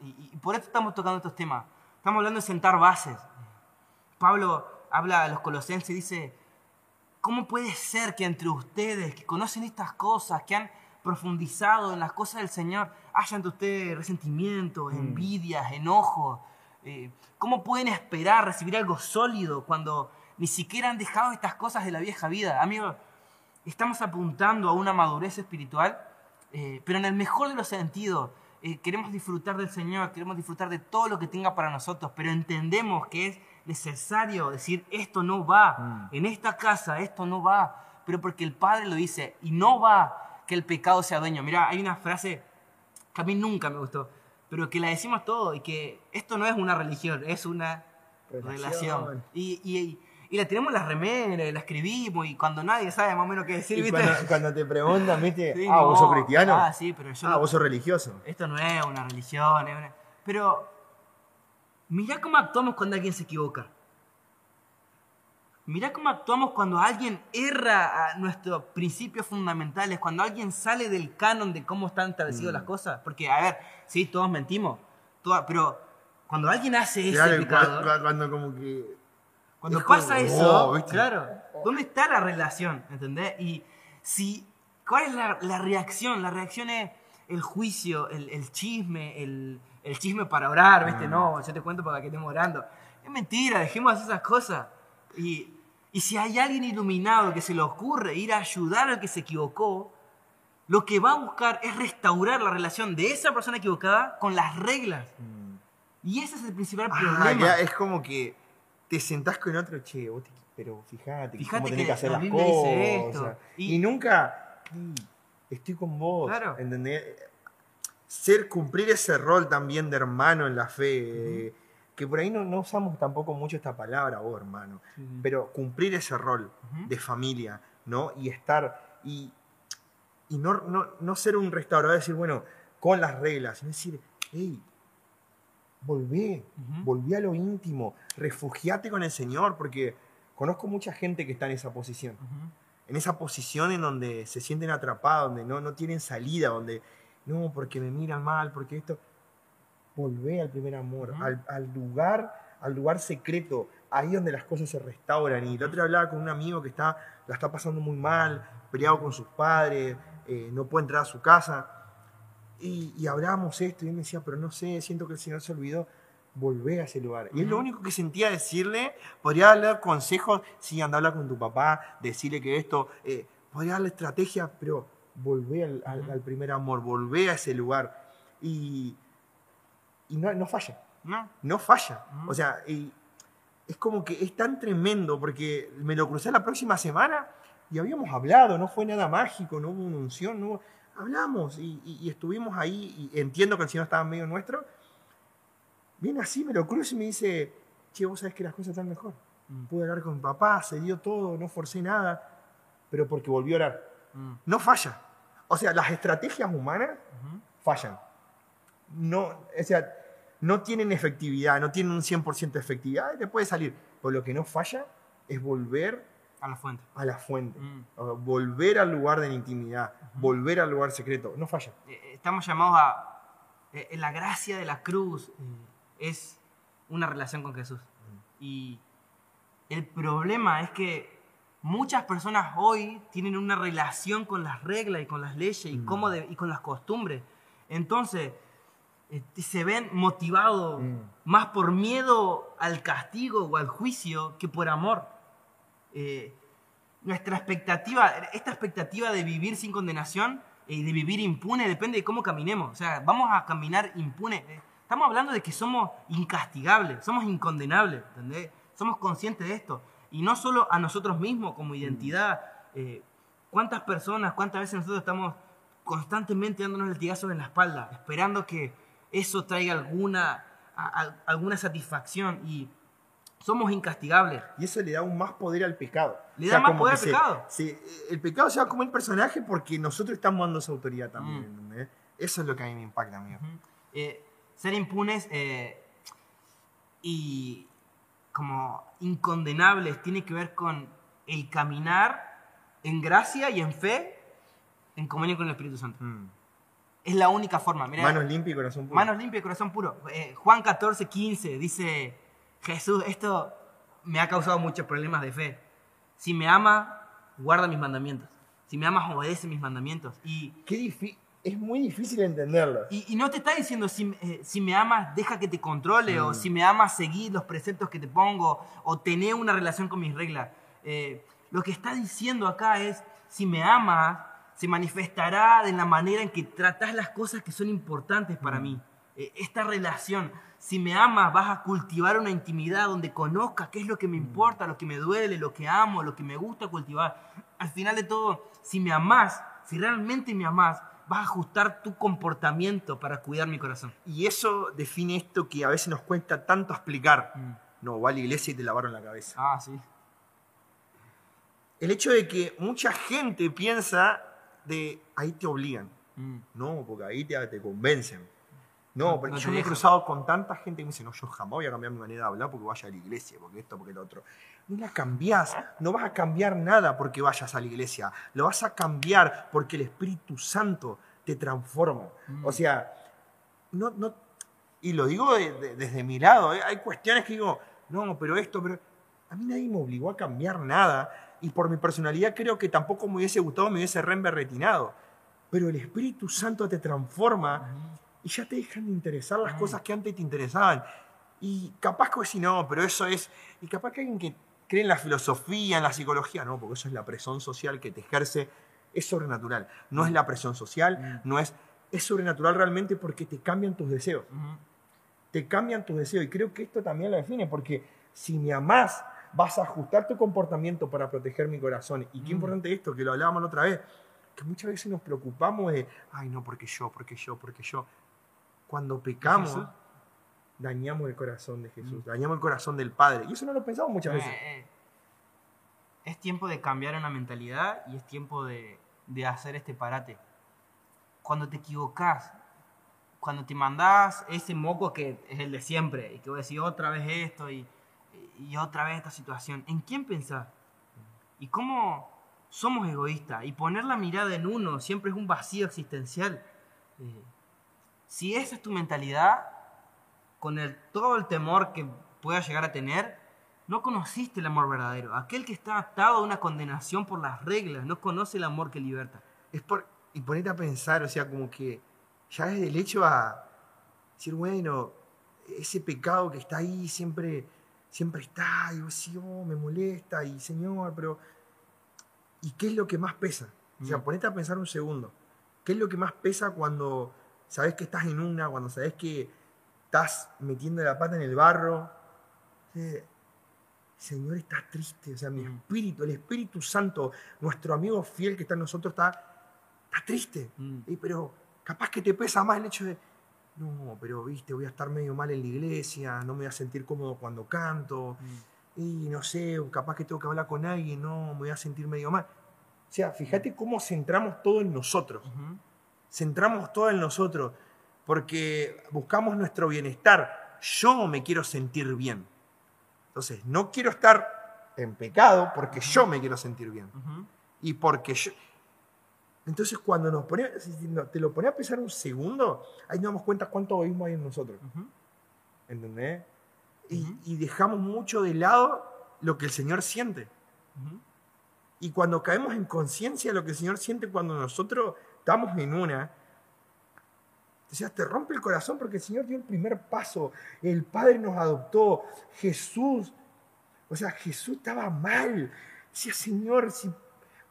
[SPEAKER 2] Y, y por eso estamos tocando estos temas. Estamos hablando de sentar bases. Pablo habla a los colosenses y dice, ¿cómo puede ser que entre ustedes que conocen estas cosas, que han profundizado en las cosas del Señor, haya entre ustedes resentimientos, envidias, enojos? Eh, ¿Cómo pueden esperar recibir algo sólido cuando ni siquiera han dejado estas cosas de la vieja vida? Amigos, estamos apuntando a una madurez espiritual, eh, pero en el mejor de los sentidos. Eh, queremos disfrutar del Señor, queremos disfrutar de todo lo que tenga para nosotros, pero entendemos que es necesario decir, esto no va,
[SPEAKER 1] Mm.
[SPEAKER 2] en esta casa esto no va, pero porque el Padre lo dice, y no va que el pecado sea dueño. Mira, hay una frase que a mí nunca me gustó, pero que la decimos todo y que esto no es una religión, es una
[SPEAKER 1] Relación.
[SPEAKER 2] relación. Y, y- y la tenemos en las remeras, la escribimos, y cuando nadie sabe más o menos qué decir,
[SPEAKER 1] Y
[SPEAKER 2] ¿viste?
[SPEAKER 1] cuando, cuando te preguntan, ¿viste?
[SPEAKER 2] Sí,
[SPEAKER 1] ah, vos sos cristiano.
[SPEAKER 2] Ah, sí, pero yo
[SPEAKER 1] Ah,
[SPEAKER 2] no-
[SPEAKER 1] vos sos religioso.
[SPEAKER 2] esto no es una religión, es una- pero mirá cómo actuamos cuando alguien se equivoca. Mirá cómo actuamos cuando alguien erra a nuestros principios fundamentales, cuando alguien sale del canon de cómo están establecidas
[SPEAKER 1] Mm.
[SPEAKER 2] las cosas. Porque, a ver, sí, todos mentimos, pero cuando alguien hace ese
[SPEAKER 1] Claro,
[SPEAKER 2] pecado,
[SPEAKER 1] cuando como que...
[SPEAKER 2] cuando pasa
[SPEAKER 1] oh,
[SPEAKER 2] eso,
[SPEAKER 1] ¿viste?
[SPEAKER 2] claro, ¿dónde está la relación? ¿Entendés? Y si, ¿cuál es la, la reacción? La reacción es el juicio, el, el chisme, el, el chisme para orar, ¿viste?
[SPEAKER 1] Mm.
[SPEAKER 2] No, yo te cuento para que estemos orando. Es mentira, dejemos esas cosas. Y, y si hay alguien iluminado que se le ocurre ir a ayudar al que se equivocó, lo que va a buscar es restaurar la relación de esa persona equivocada con las reglas. Y ese es el principal
[SPEAKER 1] Ah,
[SPEAKER 2] problema.
[SPEAKER 1] ya, es como que te sentás con otro, che, vos te- pero fíjate,
[SPEAKER 2] Fíjate
[SPEAKER 1] cómo tenés
[SPEAKER 2] que
[SPEAKER 1] que hacer
[SPEAKER 2] la
[SPEAKER 1] las cosas. Y,
[SPEAKER 2] Y-
[SPEAKER 1] nunca, "Sí, estoy con vos,
[SPEAKER 2] Claro.
[SPEAKER 1] ¿entendés? Ser, cumplir ese rol también de hermano en la fe, que por ahí no, no usamos tampoco mucho esta palabra, vos hermano,
[SPEAKER 2] Sí, sí.
[SPEAKER 1] pero cumplir ese rol de familia, ¿no? Y estar, y, y no, no, no ser un restaurador, decir, bueno, con las reglas, sino decir, hey, volvé,
[SPEAKER 2] Ujú.
[SPEAKER 1] volví a lo íntimo, refugiate con el Señor, porque conozco mucha gente que está en esa posición, en esa posición en donde se sienten atrapados, donde no, no tienen salida, donde, no, porque me miran mal, porque esto, volvé al primer amor, al, al lugar, al lugar secreto, ahí donde las cosas se restauran. Y otro día hablaba con un amigo que está, la está pasando muy mal, peleado con sus padres, eh, no puede entrar a su casa. Y, y hablábamos esto, y él me decía, pero no sé, siento que el Señor se olvidó. Volvé a ese lugar. Y es lo único que sentía decirle. Podría darle consejos, sí, anda a hablar con tu papá, decirle que esto. eh, podría darle estrategia, pero volvé al, primer amor, volvé a ese lugar. Y, y no, no falla
[SPEAKER 2] ¿No?
[SPEAKER 1] no falla. O sea, y es como que es tan tremendo porque me lo crucé la próxima semana y habíamos hablado, no fue nada mágico, no hubo una unción, no hubo- hablamos y, y- y estuvimos ahí y entiendo que el Señor estaba en medio nuestro. Viene así, me lo cruzo y me dice, che, vos sabés que las cosas están mejor.
[SPEAKER 2] Mm.
[SPEAKER 1] Pude hablar con mi papá, se dio todo, no forcé nada, pero porque volvió a orar.
[SPEAKER 2] Mm.
[SPEAKER 1] No falla. O sea, las estrategias humanas fallan. No, o sea, no tienen efectividad, no tienen un 100% de efectividad y te puede salir. Pero lo que no falla es volver
[SPEAKER 2] A la fuente.
[SPEAKER 1] a la fuente.
[SPEAKER 2] Mm.
[SPEAKER 1] Volver al lugar de la intimidad, volver al lugar secreto. No falla.
[SPEAKER 2] Eh, Estamos llamados a... eh, la gracia de la cruz eh, es una relación con Jesús. Y el problema es que muchas personas hoy tienen una relación con las reglas y con las leyes y,
[SPEAKER 1] Mm.
[SPEAKER 2] cómo de- y con las costumbres. Entonces, eh, se ven motivados
[SPEAKER 1] Mm.
[SPEAKER 2] más por miedo al castigo o al juicio que por amor. Eh, nuestra expectativa, esta expectativa de vivir sin condenación y de vivir impune depende de cómo caminemos. O sea, vamos a caminar impune. Eh, Estamos hablando de que somos incastigables, somos incondenables. Somos conscientes de esto. Y no solo a nosotros mismos como identidad. eh, ¿Cuántas personas, cuántas veces nosotros estamos constantemente dándonos latigazos en la espalda, esperando que eso traiga alguna, alguna satisfacción? Y somos incastigables.
[SPEAKER 1] Y eso le da aún más poder al pecado.
[SPEAKER 2] Le da más poder al pecado.
[SPEAKER 1] se- el pecado se va como el personaje porque nosotros estamos dando esa autoridad también.
[SPEAKER 2] Mm.
[SPEAKER 1] Eso es lo que a mí me impacta, amigo.
[SPEAKER 2] Eh, ser impunes eh, y como incondenables tiene que ver con el caminar en gracia y en fe en comunión con el Espíritu Santo.
[SPEAKER 1] Mm.
[SPEAKER 2] Es la única forma.
[SPEAKER 1] Manos limpias y corazón puro.
[SPEAKER 2] manos limpias y corazón puro. Eh, Juan 14, 15 dice, Jesús, esto me ha causado muchos problemas de fe. Si me ama, guarda mis mandamientos. Si me amas, obedece mis mandamientos. Y
[SPEAKER 1] Qué es muy difícil entenderlo.
[SPEAKER 2] Y, y no te está diciendo si, eh, si me amas, deja que te controle, o
[SPEAKER 1] Mm.
[SPEAKER 2] si me amas, seguir los preceptos que te pongo, o tener una relación con mis reglas. Eh, lo que está diciendo acá es, si me amas, se manifestará de la manera en que tratas las cosas que son importantes para mí. Eh, esta relación, si me amas, vas a cultivar una intimidad donde conozcas qué es lo que me importa, lo que me duele, lo que amo, lo que me gusta cultivar. Al final de todo, si me amas, si realmente me amas, vas a ajustar tu comportamiento para cuidar mi corazón.
[SPEAKER 1] Y eso define esto que a veces nos cuesta tanto explicar.
[SPEAKER 2] Mm.
[SPEAKER 1] No, va a la iglesia y te lavaron la cabeza.
[SPEAKER 2] Ah, sí.
[SPEAKER 1] El hecho de que mucha gente piensa de ahí te obligan.
[SPEAKER 2] Mm.
[SPEAKER 1] No, porque ahí te, te convencen.
[SPEAKER 2] No,
[SPEAKER 1] porque
[SPEAKER 2] no
[SPEAKER 1] yo me he cruzado con tanta gente que me dice, no, yo jamás voy a cambiar mi manera de hablar porque vaya a la iglesia, porque esto, porque lo otro. No la cambiás, no vas a cambiar nada porque vayas a la iglesia. Lo vas a cambiar porque el Espíritu Santo te transforma.
[SPEAKER 2] Mm.
[SPEAKER 1] O sea, no, no, y lo digo de- de- desde mi lado, ¿eh? hay cuestiones que digo, no, pero esto, pero a mí nadie me obligó a cambiar nada y por mi personalidad creo que tampoco me hubiese gustado, me hubiese retinado. Pero el Espíritu Santo te transforma y ya te dejan de interesar las
[SPEAKER 2] Mm.
[SPEAKER 1] cosas que antes te interesaban. Y capaz que si no, pero eso es, y capaz que alguien que cree en la filosofía, en la psicología, no, porque eso es la presión social que te ejerce, es sobrenatural. No es la presión social, no es, es sobrenatural realmente porque te cambian tus deseos te cambian tus deseos. Y creo que esto también lo define, porque si me amás, vas a ajustar tu comportamiento para proteger mi corazón. Y qué
[SPEAKER 2] Mm.
[SPEAKER 1] importante esto, que lo hablábamos la otra vez, que muchas veces nos preocupamos de, ay, no, porque yo, porque yo, porque yo. Cuando pecamos,
[SPEAKER 2] Jesús?
[SPEAKER 1] dañamos el corazón de Jesús,
[SPEAKER 2] Mm.
[SPEAKER 1] dañamos el corazón del Padre. Y eso no lo pensamos muchas veces.
[SPEAKER 2] Eh, eh, es tiempo de cambiar una mentalidad y es tiempo de, de hacer este parate. Cuando te equivocas, cuando te mandás ese moco que es el de siempre y que voy a decir otra vez esto y, y otra vez esta situación, ¿en quién pensás? ¿Y cómo somos egoístas? Y poner la mirada en uno siempre es un vacío existencial. Eh, si esa es tu mentalidad, con el, todo el temor que puedas llegar a tener, no conociste el amor verdadero. Aquel que está atado a una condenación por las reglas, no conoce el amor que liberta.
[SPEAKER 1] Es por, y ponete a pensar, o sea, como que ya desde el hecho a decir, bueno, ese pecado que está ahí siempre, siempre está, y vos decís, oh, me molesta, y Señor, pero ¿y qué es lo que más pesa? O sea, ponete a pensar un segundo. ¿Qué es lo que más pesa cuando sabes que estás en una, cuando sabes que estás metiendo la pata en el barro? Eh, Señor está triste, o sea, mi
[SPEAKER 2] Mm.
[SPEAKER 1] espíritu, el Espíritu Santo, nuestro amigo fiel que está en nosotros, está, está triste.
[SPEAKER 2] Mm.
[SPEAKER 1] Pero capaz que te pesa más el hecho de, no, pero viste, voy a estar medio mal en la iglesia, no me voy a sentir cómodo cuando canto,
[SPEAKER 2] Mm.
[SPEAKER 1] y no sé, capaz que tengo que hablar con alguien, no, me voy a sentir medio mal. O sea, fíjate cómo centramos todo en nosotros. Centramos todo en nosotros, porque buscamos nuestro bienestar. Yo me quiero sentir bien. Entonces, no quiero estar en pecado porque yo me quiero sentir bien. Y porque yo... Entonces cuando nos pone, si no- te lo pone a pensar un segundo, ahí nos damos cuenta cuánto egoísmo hay en nosotros. ¿Entendés? Y, y dejamos mucho de lado lo que el Señor siente. Y cuando caemos en conciencia de lo que el Señor siente cuando nosotros estamos en una, sea, te rompe el corazón porque el Señor dio el primer paso, el Padre nos adoptó, Jesús, o sea, Jesús estaba mal. Decía, Señor, si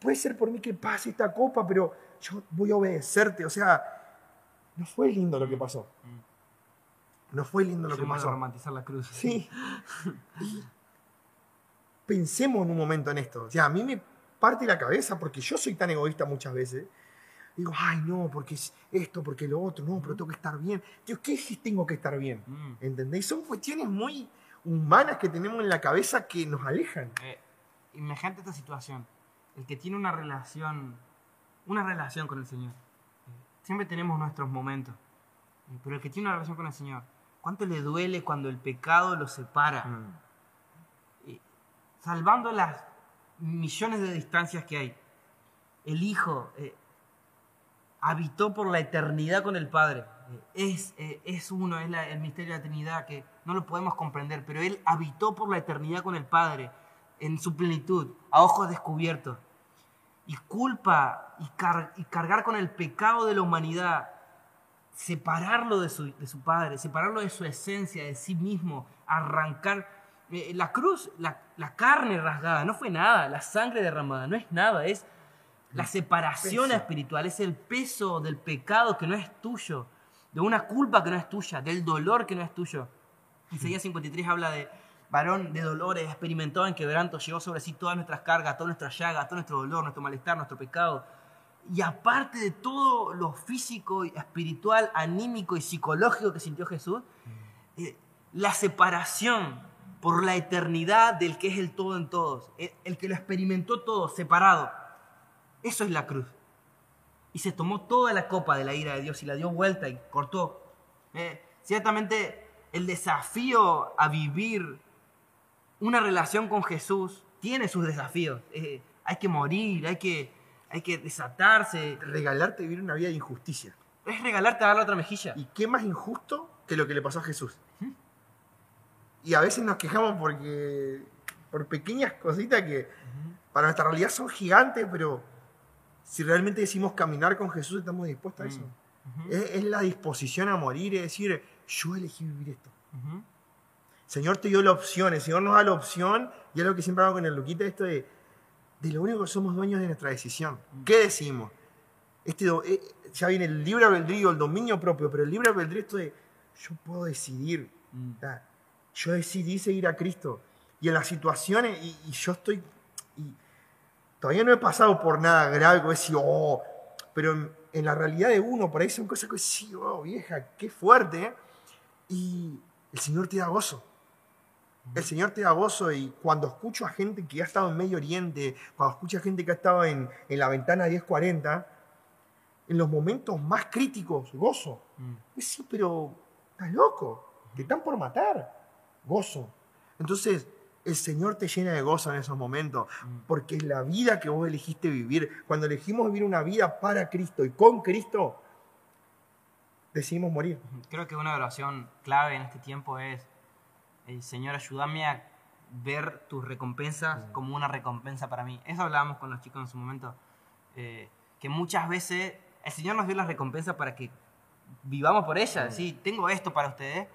[SPEAKER 1] puede ser por mí que pase esta copa, pero yo voy a obedecerte. O sea, no fue lindo lo que pasó. No fue lindo lo que pasó.
[SPEAKER 2] romantizar la cruz.
[SPEAKER 1] Sí. Y pensemos en un momento en esto. O sea, a mí me parte la cabeza porque yo soy tan egoísta muchas veces. Digo, ay, no, porque es esto, porque lo otro, no, pero tengo que estar bien. Digo, ¿qué es que tengo que estar bien?
[SPEAKER 2] Mm.
[SPEAKER 1] ¿Entendéis? Son cuestiones muy humanas que tenemos en la cabeza que nos alejan.
[SPEAKER 2] Eh, imagínate esta situación. El que tiene una relación, una relación con el Señor. eh, siempre tenemos nuestros momentos. eh, pero el que tiene una relación con el Señor, ¿cuánto le duele cuando el pecado lo separa? Eh, salvando las millones de distancias que hay. El Hijo eh, habitó por la eternidad con el Padre. Es, eh, es uno, es el misterio de la Trinidad que no lo podemos comprender, pero Él habitó por la eternidad con el Padre en su plenitud, a ojos descubiertos. Y culpa y, y cargar con el pecado de la humanidad, separarlo de su, de su Padre, separarlo de su esencia, de sí mismo, arrancar. eh, la cruz, la, la carne rasgada, no fue nada, la sangre derramada, no es nada, es la separación
[SPEAKER 1] peso.
[SPEAKER 2] espiritual, es el peso del pecado que no es tuyo, de una culpa que no es tuya, del dolor que no es tuyo. Isaías 53 habla de varón de dolores, experimentó en quebranto, llevó sobre sí todas nuestras cargas, todas nuestras llagas, todo nuestro dolor, nuestro malestar, nuestro pecado. Y aparte de todo lo físico, espiritual, anímico y psicológico que sintió Jesús, eh, la separación por la eternidad del que es el todo en todos, el, el que lo experimentó todo, separado. Eso es la cruz. Y se tomó toda la copa de la ira de Dios y la dio vuelta y cortó. Eh, ciertamente el desafío a vivir una relación con Jesús tiene sus desafíos. Eh, hay que morir, hay que, hay que desatarse.
[SPEAKER 1] Regalarte vivir una vida de injusticia.
[SPEAKER 2] Es regalarte a dar la otra mejilla.
[SPEAKER 1] ¿Y qué más injusto que lo que le pasó a Jesús? Y a veces nos quejamos porque por pequeñas cositas que para nuestra realidad son gigantes, pero si realmente decimos caminar con Jesús, estamos dispuestos a eso.
[SPEAKER 2] Ujú,
[SPEAKER 1] Es, es la disposición a morir, es decir, yo elegí vivir esto. El Señor te dio la opción, el Señor nos da la opción, y es lo que siempre hago con el Luquita, esto de, de lo único que somos dueños de nuestra decisión. ¿Qué decimos? Este, eh, ya viene el libre albedrío, el dominio propio, pero el libre albedrío esto de, yo puedo decidir,
[SPEAKER 2] Mm.
[SPEAKER 1] yo decidí seguir a Cristo. Y en las situaciones, y, y yo estoy, todavía no he pasado por nada grave, como decir, oh, pero en, en la realidad de uno, por ahí son cosas que sí, oh, vieja, qué fuerte. ¿eh? Y el Señor te da gozo. El Señor te da gozo y cuando escucho a gente que ha estado en Medio Oriente, cuando escucho a gente que ha estado en, en la ventana 1040, en los momentos más críticos, gozo.
[SPEAKER 2] Mm.
[SPEAKER 1] Sí, pero estás loco, te están por matar. Gozo. Entonces, el Señor te llena de gozo en esos momentos,
[SPEAKER 2] Mm.
[SPEAKER 1] porque es la vida que vos elegiste vivir. Cuando elegimos vivir una vida para Cristo y con Cristo, decidimos morir.
[SPEAKER 2] Creo que una oración clave en este tiempo es, eh, Señor, ayúdame a ver tus recompensas como una recompensa para mí. Eso hablábamos con los chicos en su momento, eh, que muchas veces el Señor nos dio las recompensas para que vivamos por ellas. Sí, tengo esto para ustedes,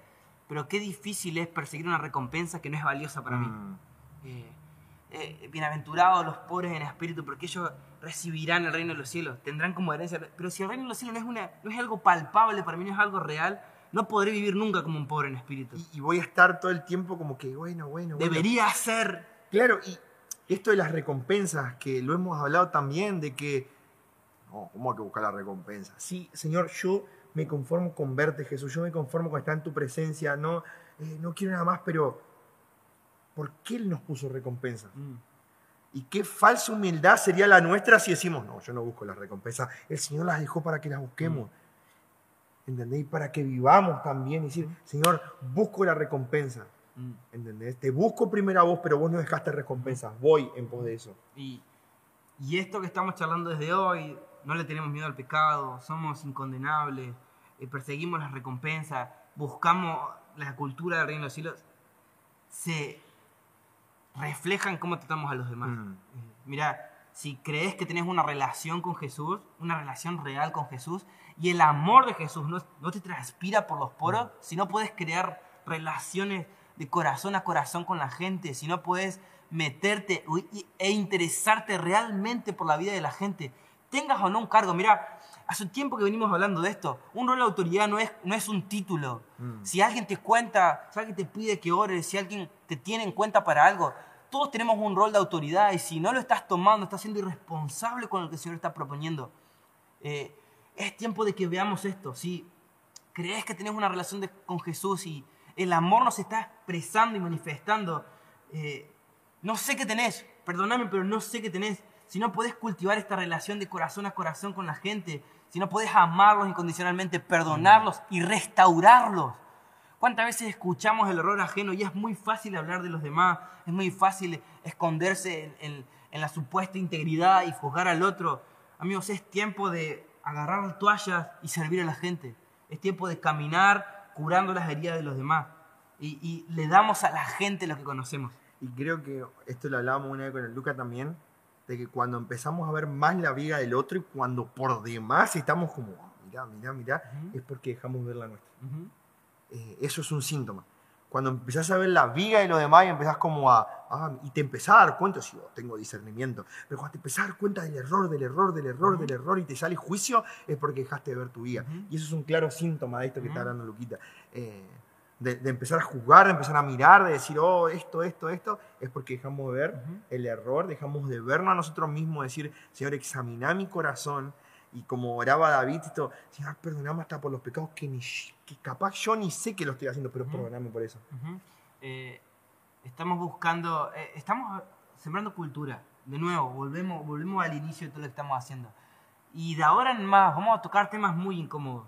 [SPEAKER 2] pero qué difícil es perseguir una recompensa que no es valiosa para mí.
[SPEAKER 1] Mm.
[SPEAKER 2] Eh, eh, bienaventurados los pobres en espíritu, porque ellos recibirán el reino de los cielos, tendrán como herencia. Pero si el reino de los cielos no es, una, no es algo palpable para mí, no es algo real, no podré vivir nunca como un pobre en espíritu.
[SPEAKER 1] Y, y voy a estar todo el tiempo como que, bueno, bueno, bueno.
[SPEAKER 2] Debería ser.
[SPEAKER 1] Claro, y esto de las recompensas, que lo hemos hablado también, de que, no, ¿cómo hay que buscar la recompensa? Sí, Señor, yo me conformo con verte, Jesús, yo me conformo con estar en tu presencia, no, eh, no quiero nada más, pero ¿por qué Él nos puso recompensa?
[SPEAKER 2] Mm,
[SPEAKER 1] Y qué falsa humildad sería la nuestra si decimos, no, yo no busco las recompensas, el Señor las dejó para que las busquemos. ¿Entendéis? Para que vivamos también y decir, Señor, busco la recompensa.
[SPEAKER 2] Mm.
[SPEAKER 1] ¿Entendés? Te busco primero a vos, pero vos no dejaste recompensas. Voy en pos de eso.
[SPEAKER 2] Y, y esto que estamos charlando desde hoy, no le tenemos miedo al pecado, somos incondenables, eh, perseguimos las recompensas, buscamos la cultura del reino de los cielos, se reflejan cómo tratamos a los demás.
[SPEAKER 1] Mm.
[SPEAKER 2] Eh, Mira, si crees que tenés una relación con Jesús, una relación real con Jesús, y el amor de Jesús no, no te transpira por los poros, si no puedes crear relaciones de corazón a corazón con la gente, si no puedes meterte e interesarte realmente por la vida de la gente, tengas o no un cargo. Mira, hace un tiempo que venimos hablando de esto. Un rol de autoridad no es, no es un título.
[SPEAKER 1] Mm.
[SPEAKER 2] Si alguien te cuenta, si alguien te pide que ores, si alguien te tiene en cuenta para algo, todos tenemos un rol de autoridad y si no lo estás tomando, estás siendo irresponsable con lo que el Señor está proponiendo. Eh, es tiempo de que veamos esto. Si crees que tenés una relación de- con Jesús y el amor nos está expresando y manifestando, eh, no sé qué tenés, perdóname, pero no sé qué tenés. Si no podés cultivar esta relación de corazón a corazón con la gente, si no podés amarlos incondicionalmente, perdonarlos y restaurarlos. ¿Cuántas veces escuchamos el error ajeno y es muy fácil hablar de los demás? Es muy fácil esconderse en, la supuesta integridad y juzgar al otro. Amigos, es tiempo de agarrar toallas y servir a la gente. Es tiempo de caminar curando las heridas de los demás. Y, y le damos a la gente lo que conocemos.
[SPEAKER 1] Y creo que esto lo hablábamos una vez con el Luca también, de que cuando empezamos a ver más la vida del otro y cuando por demás estamos como, "Ah, mirá, mirá, mirá, es porque dejamos ver la nuestra. Eh, eso es un síntoma. Cuando empezás a ver la viga de los demás y empezás como a, ah, y te empezás a dar cuenta, si yo tengo discernimiento, pero cuando te empezás a dar cuenta del error, del error, del error, del error y te sale juicio, es porque dejaste de ver tu vida. Y eso es un claro síntoma de esto que está hablando Luquita. Eh, de, de empezar a juzgar, de empezar a mirar, de decir, oh, esto, esto, esto, es porque dejamos de ver
[SPEAKER 2] Ujú.
[SPEAKER 1] el error, dejamos de vernos a nosotros mismos, decir, Señor, examina mi corazón. Y como oraba David, esto, Señor, perdoname hasta por los pecados que, ni, que capaz yo ni sé que lo estoy haciendo, pero
[SPEAKER 2] Ujú.
[SPEAKER 1] perdoname por eso.
[SPEAKER 2] Ujú. Eh, estamos buscando, eh, estamos sembrando cultura. De nuevo, volvemos, volvemos al inicio de todo lo que estamos haciendo. Y de ahora en más vamos a tocar temas muy incómodos,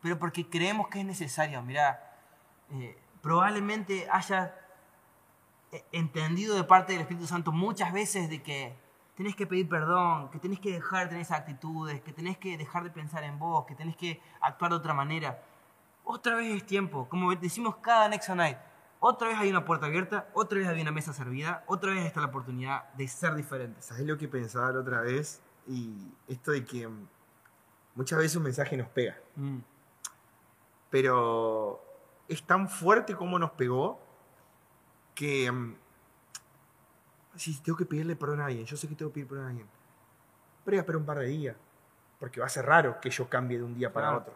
[SPEAKER 2] pero porque creemos que es necesario. Mira, eh, probablemente haya eh, entendido de parte del Espíritu Santo muchas veces de que tenés que pedir perdón, que tenés que dejar de tener esas actitudes, que tenés que dejar de pensar en vos, que tenés que actuar de otra manera. Otra vez es tiempo, como decimos cada Nexo Night. Otra vez hay una puerta abierta, otra vez hay una mesa servida, otra vez está la oportunidad de ser diferentes.
[SPEAKER 1] ¿Sabes lo que pensaba la otra vez? Y esto de que mm, muchas veces un mensaje nos pega,
[SPEAKER 2] Mm,
[SPEAKER 1] pero es tan fuerte como nos pegó que mm, si tengo que pedirle perdón a alguien, yo sé que tengo que pedir perdón a alguien, pero voy a esperar un par de días, porque va a ser raro que yo cambie de un día para
[SPEAKER 2] Claro.
[SPEAKER 1] otro.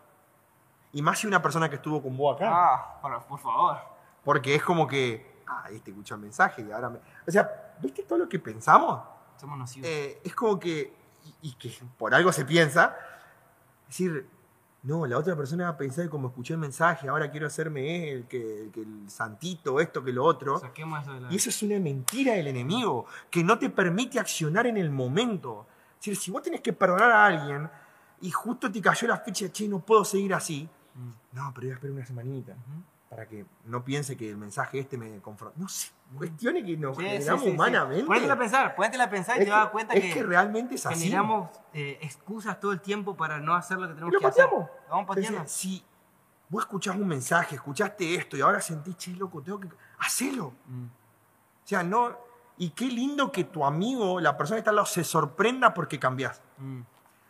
[SPEAKER 1] Y más si una persona que estuvo con vos acá.
[SPEAKER 2] Ah, por, por favor.
[SPEAKER 1] Porque es como que, ah, este escucha el mensaje y ahora me... O sea, ¿viste todo lo que pensamos?
[SPEAKER 2] Somos nocivos.
[SPEAKER 1] Eh, es como que, y, y que por algo se piensa, decir, no, la otra persona va a pensar que como escuché el mensaje, ahora quiero hacerme el, que, el que el santito, esto, que lo otro.
[SPEAKER 2] Saquemos eso de la...
[SPEAKER 1] Y eso es una mentira del enemigo, que no te permite accionar en el momento. Es decir, si vos tenés que perdonar a alguien y justo te cayó la ficha, che, no puedo seguir así,
[SPEAKER 2] Mm,
[SPEAKER 1] no, pero voy a esperar una semanita. Para que no piense que el mensaje este me confronta. No sé, cuestiones que nos
[SPEAKER 2] Sí,
[SPEAKER 1] generamos
[SPEAKER 2] sí, sí.
[SPEAKER 1] humanamente.
[SPEAKER 2] Ponete a pensar, ponete a pensar y
[SPEAKER 1] Es
[SPEAKER 2] te vas a cuenta
[SPEAKER 1] es
[SPEAKER 2] que,
[SPEAKER 1] que realmente es así.
[SPEAKER 2] generamos eh, excusas todo el tiempo para no hacer lo que
[SPEAKER 1] Y
[SPEAKER 2] tenemos
[SPEAKER 1] lo
[SPEAKER 2] que hacer.
[SPEAKER 1] pateamos.
[SPEAKER 2] Lo vamos pateando.
[SPEAKER 1] Entonces, si vos escuchás un mensaje, escuchaste esto y ahora sentís, che, loco, tengo que... Hacelo.
[SPEAKER 2] Mm,
[SPEAKER 1] O sea, no... Y qué lindo que tu amigo, la persona que está al lado, se sorprenda porque cambiás.
[SPEAKER 2] mm.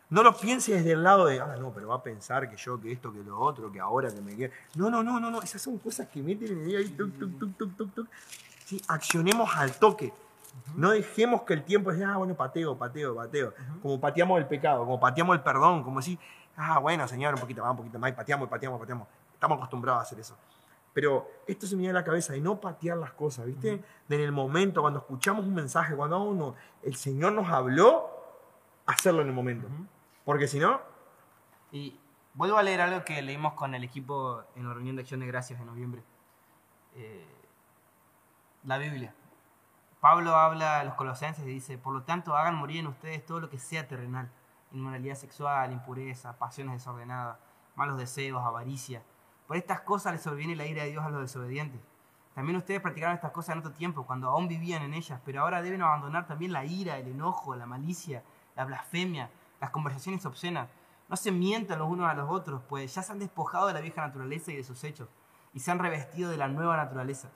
[SPEAKER 1] No lo pienses desde el lado de, ah, no, pero va a pensar que yo, que esto, que lo otro, que ahora que me quiere. No, no, no, no, no. Esas son cosas que meten en el día ahí, tuc, tuc, tuc, tuc, tuc. Sí, accionemos al toque. No dejemos que el tiempo sea, ah, bueno, pateo, pateo, pateo. Como pateamos el pecado, como pateamos el perdón, como si, ah, bueno, señor, un poquito más, un poquito más, y pateamos, y pateamos, pateamos. Estamos acostumbrados a hacer eso. Pero esto se me viene a la cabeza de no patear las cosas, ¿viste? De en el momento, cuando escuchamos un mensaje, cuando uno, el Señor nos habló, hacerlo en el momento.
[SPEAKER 2] Ujú.
[SPEAKER 1] Porque si no,
[SPEAKER 2] Y vuelvo a leer algo que leímos con el equipo en la reunión de Acción de Gracias de noviembre. Eh, la Biblia. Pablo habla a los colosenses y dice, por lo tanto, hagan morir en ustedes todo lo que sea terrenal. Inmoralidad sexual, impureza, pasiones desordenadas, malos deseos, avaricia. Por estas cosas les sobreviene la ira de Dios a los desobedientes. También ustedes practicaron estas cosas en otro tiempo, cuando aún vivían en ellas, pero ahora deben abandonar también la ira, el enojo, la malicia, la blasfemia, las conversaciones obscenas. No se mientan los unos a los otros, pues ya se han despojado de la vieja naturaleza y de sus hechos, y se han revestido de la nueva naturaleza.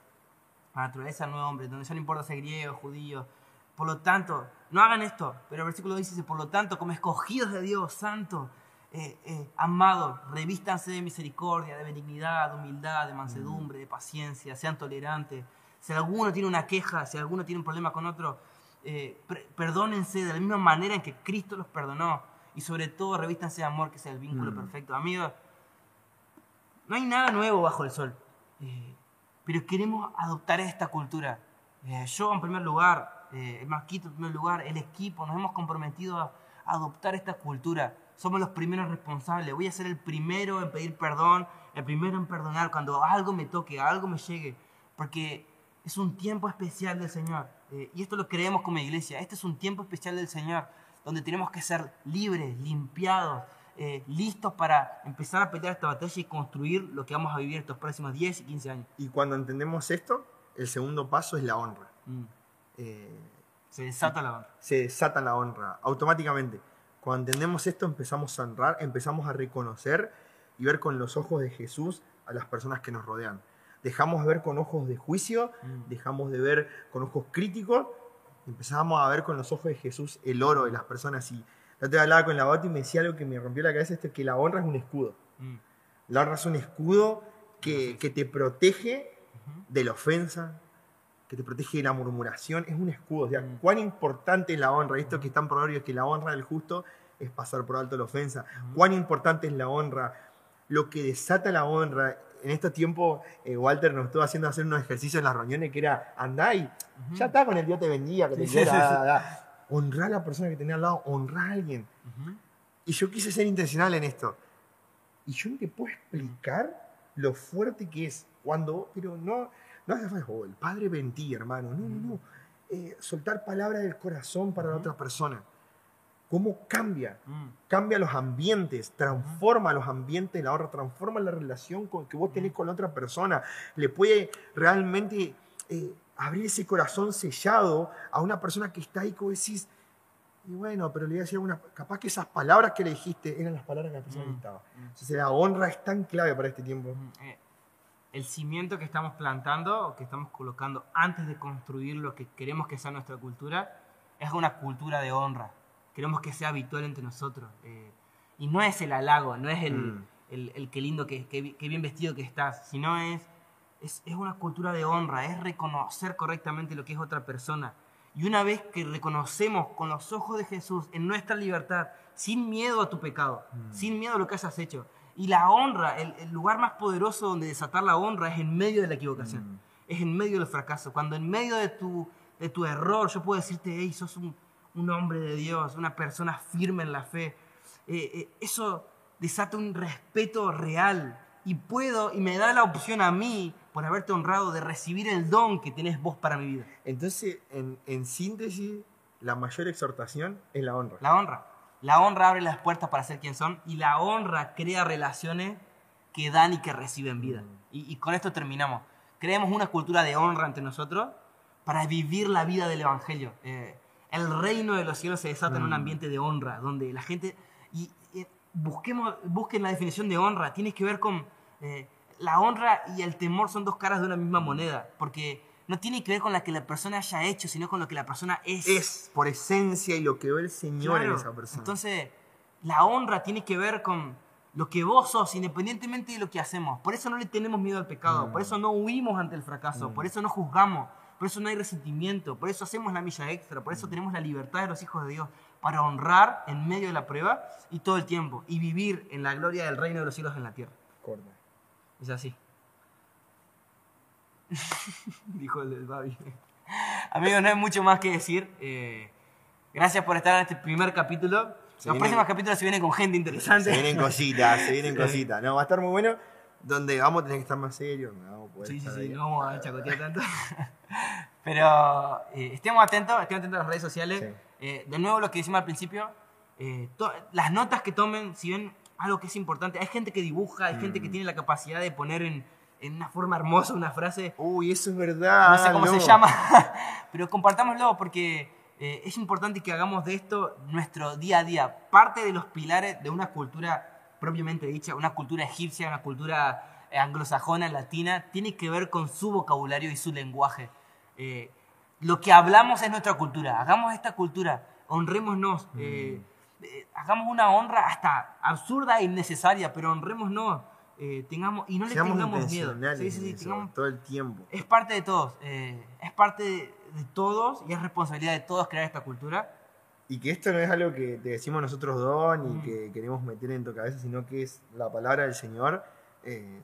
[SPEAKER 2] La naturaleza del nuevo hombre, donde ya no importa ser griego, judío. Por lo tanto, no hagan esto, pero el versículo dice, por lo tanto, como escogidos de Dios, santo, eh, eh, amados, revístanse de misericordia, de benignidad, de humildad, de mansedumbre, de paciencia, sean tolerantes. Si alguno tiene una queja, si alguno tiene un problema con otro, eh, perdónense de la misma manera en que Cristo los perdonó. Y sobre todo, revístanse de amor, que sea el vínculo perfecto. Amigos, no hay nada nuevo bajo el sol, pero queremos adoptar esta cultura. yo, en primer lugar, el Marquito, en primer lugar, el equipo, nos hemos comprometido a adoptar esta cultura somos los primeros responsables. Voy a ser el primero en pedir perdón, el primero en perdonar cuando algo me toque, algo me llegue, porque es un tiempo especial del Señor. Eh, y esto lo creemos como iglesia. Este es un tiempo especial del Señor, donde tenemos que ser libres, limpiados, eh, listos para empezar a pelear esta batalla y construir lo que vamos a vivir estos próximos 10 y 15 años.
[SPEAKER 1] Y cuando entendemos esto, el segundo paso es la honra. Mm.
[SPEAKER 2] Eh, se desata la honra.
[SPEAKER 1] Se desata la honra automáticamente. Cuando entendemos esto empezamos a honrar, empezamos a reconocer y ver con los ojos de Jesús a las personas que nos rodean. Dejamos de ver con ojos de juicio, mm. dejamos de ver con ojos críticos, empezamos a ver con los ojos de Jesús el oro de las personas. Y yo te hablaba con la bota y me decía algo que me rompió la cabeza, esto, que la honra es un escudo. Mm. La honra es un escudo que, que te protege de la ofensa, que te protege de la murmuración, es un escudo. O sea, mm. cuán importante es la honra. Esto que es tan es que la honra del justo es pasar por alto la ofensa. Cuán importante es la honra. Lo que desata la honra. En este tiempo, eh, Walter nos estuvo haciendo hacer unos ejercicios en las reuniones que era, andá y ya está con el Dios te bendiga, que te quiera, honrar a la persona que tenía al lado, honrar a alguien. Y yo quise ser intencional en esto. Y yo no te puedo explicar lo fuerte que es cuando, pero no, no hace falta, oh, el Padre ti, hermano. No, no, no. Eh, soltar palabras del corazón para la otra persona. ¿Cómo cambia? Mm. Cambia los ambientes, transforma los ambientes la otra, transforma la relación con, que vos tenés con la otra persona. Le puede realmente eh, abrir ese corazón sellado a una persona que está ahí, como decís, y bueno, pero le voy a decir una, capaz que esas palabras que le dijiste eran las palabras que la persona mm. estaba. Entonces la honra es tan clave para este tiempo.
[SPEAKER 2] Eh, el cimiento que estamos plantando o que estamos colocando antes de construir lo que queremos que sea nuestra cultura es una cultura de honra. Queremos que sea habitual entre nosotros. Eh, y no es el halago, no es el, mm. el, que lindo, que, que, bien vestido que estás, sino es, es, es una cultura de honra, es reconocer correctamente lo que es otra persona. Y una vez que reconocemos con los ojos de Jesús en nuestra libertad, sin miedo a tu pecado, mm. sin miedo a lo que hayas hecho, y la honra, el, lugar más poderoso donde desatar la honra es en medio de la equivocación, mm. es en medio del fracaso. Cuando en medio de tu, de tu error yo puedo decirte, hey, sos un, un hombre de Dios, una persona firme en la fe, eh, eh, eso desata un respeto real y puedo y me da la opción a mí por haberte honrado de recibir el don que tenés vos para mi vida.
[SPEAKER 1] Entonces, en, en síntesis, la mayor exhortación es la honra.
[SPEAKER 2] La honra. La honra abre las puertas para ser quien son y la honra crea relaciones que dan y que reciben vida. Mm. Y, con esto terminamos. Creemos una cultura de honra entre nosotros para vivir la vida del Evangelio. Eh, el reino de los cielos se desata en un mm. ambiente de honra, donde la gente... Y, busquemos, busquen la definición de honra. Tiene que ver con... Eh, la honra y el temor son dos caras de una misma moneda, porque no tiene que ver con lo que la persona haya hecho, sino con lo que la persona es.
[SPEAKER 1] Es, por esencia, y lo que ve el Señor en esa persona.
[SPEAKER 2] Entonces, la honra tiene que ver con lo que vos sos, independientemente de lo que hacemos. Por eso no le tenemos miedo al pecado, por eso no huimos ante el fracaso, por eso no juzgamos, por eso no hay resentimiento, por eso hacemos la milla extra, por eso tenemos la libertad de los hijos de Dios, para honrar en medio de la prueba y todo el tiempo, y vivir en la gloria del reino de los cielos en la tierra. Es así. Dijo el del Babi. Amigos, no hay mucho más que decir. Eh, gracias por estar en este primer capítulo. Los próximos capítulos se vienen con gente interesante.
[SPEAKER 1] Se vienen cositas, se vienen cositas. No, va a estar muy bueno. Donde vamos a tener que estar más serios. No
[SPEAKER 2] sí, sí, sí, no vamos a chacotear tanto. Pero eh, estemos atentos, estemos atentos a las redes sociales. Eh, de nuevo, lo que decimos al principio, las notas que tomen, si ven algo que es importante, hay gente que dibuja, hay gente que mm. tiene la capacidad de poner en, en una forma hermosa una frase.
[SPEAKER 1] Uy, eso es verdad.
[SPEAKER 2] No sé cómo se llama, pero compartámoslo porque eh, es importante que hagamos de esto nuestro día a día, parte de los pilares de una cultura propiamente dicha, una cultura egipcia, una cultura eh, anglosajona, latina, tiene que ver con su vocabulario y su lenguaje. Eh, lo que hablamos es nuestra cultura, hagamos esta cultura, honrémonos, eh, eh, hagamos una honra hasta absurda e innecesaria, pero honrémonos, tengamos, y no le tengamos miedo. Sí, sí, sí, tengamos-
[SPEAKER 1] todo el tiempo.
[SPEAKER 2] es parte de todos, es parte de, de todos y es responsabilidad de todos crear esta cultura.
[SPEAKER 1] Y que esto no es algo que te decimos nosotros dos ni
[SPEAKER 2] Mm.
[SPEAKER 1] que queremos meter en tu cabeza, sino que es la palabra del Señor. Eh,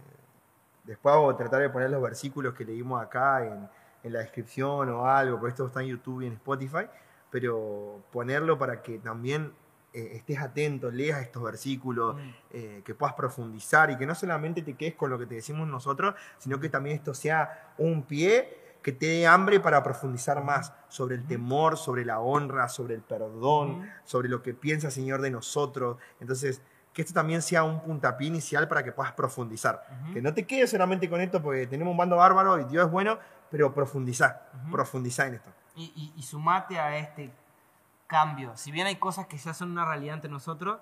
[SPEAKER 1] después vamos a tratar de poner los versículos que leímos acá en, en la descripción o algo, porque esto está en YouTube y en Spotify, pero ponerlo para que también eh, estés atento, leas estos versículos,
[SPEAKER 2] Mm.
[SPEAKER 1] eh, que puedas profundizar y que no solamente te quedes con lo que te decimos nosotros, sino que también esto sea un pie que te dé hambre para profundizar más sobre el temor, sobre la honra, sobre el perdón, sobre lo que piensa el Señor de nosotros. Entonces, que esto también sea un puntapié inicial para que puedas profundizar.
[SPEAKER 2] Ujú.
[SPEAKER 1] Que no te quedes solamente con esto porque tenemos un bando bárbaro y Dios es bueno, pero profundizar,
[SPEAKER 2] Ujú.
[SPEAKER 1] profundizar en esto.
[SPEAKER 2] Y, y- y sumate a este cambio. Si bien hay cosas que ya son una realidad entre nosotros,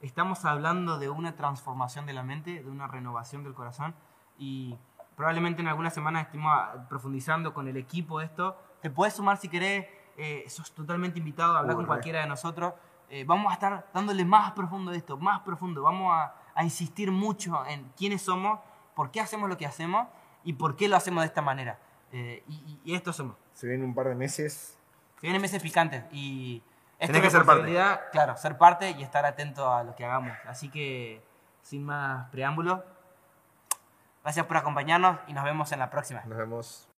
[SPEAKER 2] estamos hablando de una transformación de la mente, de una renovación del corazón. Y probablemente en algunas semanas estemos ah, profundizando con el equipo esto. Te puedes sumar si querés, eh, sos totalmente invitado a hablar con cualquiera de nosotros. Eh, vamos a estar dándole más profundo de esto, más profundo. Vamos a, a insistir mucho en quiénes somos, por qué hacemos lo que hacemos y por qué lo hacemos de esta manera. Eh, y, esto somos.
[SPEAKER 1] Se ven un par de meses.
[SPEAKER 2] Se vienen meses picantes y esto
[SPEAKER 1] Tenés
[SPEAKER 2] es
[SPEAKER 1] que ser parte.
[SPEAKER 2] Claro, ser parte y estar atento a lo que hagamos. Así que, sin más preámbulos, gracias por acompañarnos y nos vemos en la próxima.
[SPEAKER 1] Nos vemos.